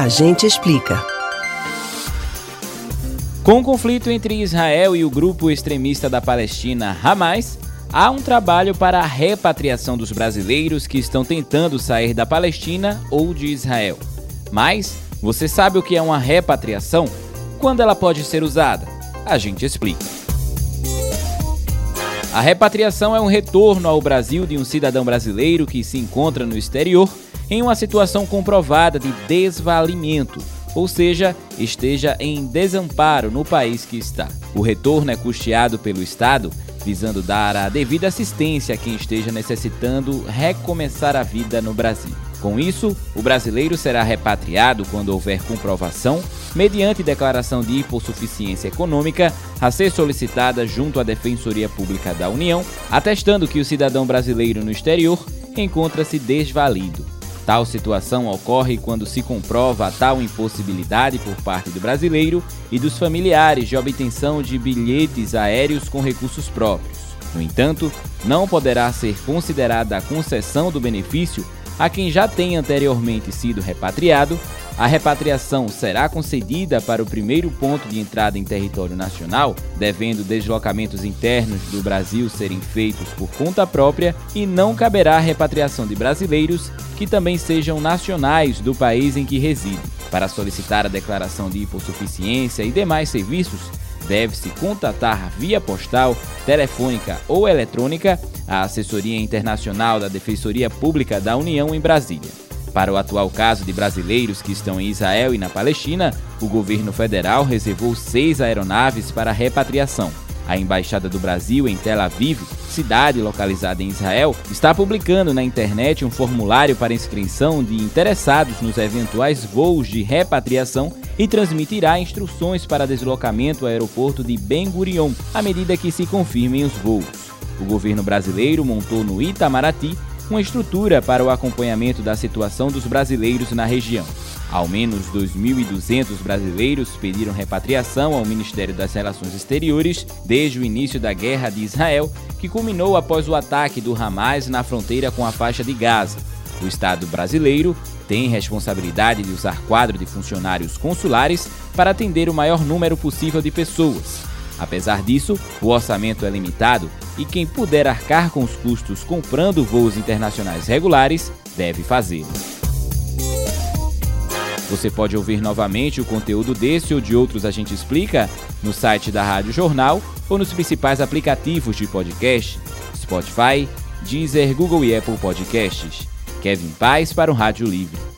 A gente explica. Com o conflito entre Israel e o grupo extremista da Palestina, Hamas, há um trabalho para a repatriação dos brasileiros que estão tentando sair da Palestina ou de Israel. Mas você sabe o que é uma repatriação? Quando ela pode ser usada? A gente explica. A repatriação é um retorno ao Brasil de um cidadão brasileiro que se encontra no exterior em uma situação comprovada de desvalimento, ou seja, esteja em desamparo no país que está. O retorno é custeado pelo Estado, visando dar a devida assistência a quem esteja necessitando recomeçar a vida no Brasil. Com isso, o brasileiro será repatriado quando houver comprovação, mediante declaração de hipossuficiência econômica, a ser solicitada junto à Defensoria Pública da União, atestando que o cidadão brasileiro no exterior encontra-se desvalido. Tal situação ocorre quando se comprova a tal impossibilidade por parte do brasileiro e dos familiares de obtenção de bilhetes aéreos com recursos próprios. No entanto, não poderá ser considerada a concessão do benefício a quem já tem anteriormente sido repatriado, a repatriação será concedida para o primeiro ponto de entrada em território nacional, devendo deslocamentos internos do Brasil serem feitos por conta própria e não caberá a repatriação de brasileiros que também sejam nacionais do país em que residem. Para solicitar a declaração de hipossuficiência e demais serviços, deve-se contatar via postal, telefônica ou eletrônica a Assessoria Internacional da Defensoria Pública da União em Brasília. Para o atual caso de brasileiros que estão em Israel e na Palestina, o governo federal reservou seis aeronaves para repatriação. A Embaixada do Brasil em Tel Aviv, cidade localizada em Israel, está publicando na internet um formulário para inscrição de interessados nos eventuais voos de repatriação e transmitirá instruções para deslocamento ao aeroporto de Ben Gurion à medida que se confirmem os voos. O governo brasileiro montou no Itamaraty uma estrutura para o acompanhamento da situação dos brasileiros na região. Ao menos 2.200 brasileiros pediram repatriação ao Ministério das Relações Exteriores desde o início da guerra de Israel, que culminou após o ataque do Hamas na fronteira com a faixa de Gaza. O Estado brasileiro tem responsabilidade de usar quadro de funcionários consulares para atender o maior número possível de pessoas. Apesar disso, o orçamento é limitado e quem puder arcar com os custos comprando voos internacionais regulares deve fazê-lo. Você pode ouvir novamente o conteúdo desse ou de outros A Gente Explica no site da Rádio Jornal ou nos principais aplicativos de podcast, Spotify, Deezer, Google e Apple Podcasts. Kevin Paz para o Rádio Livre.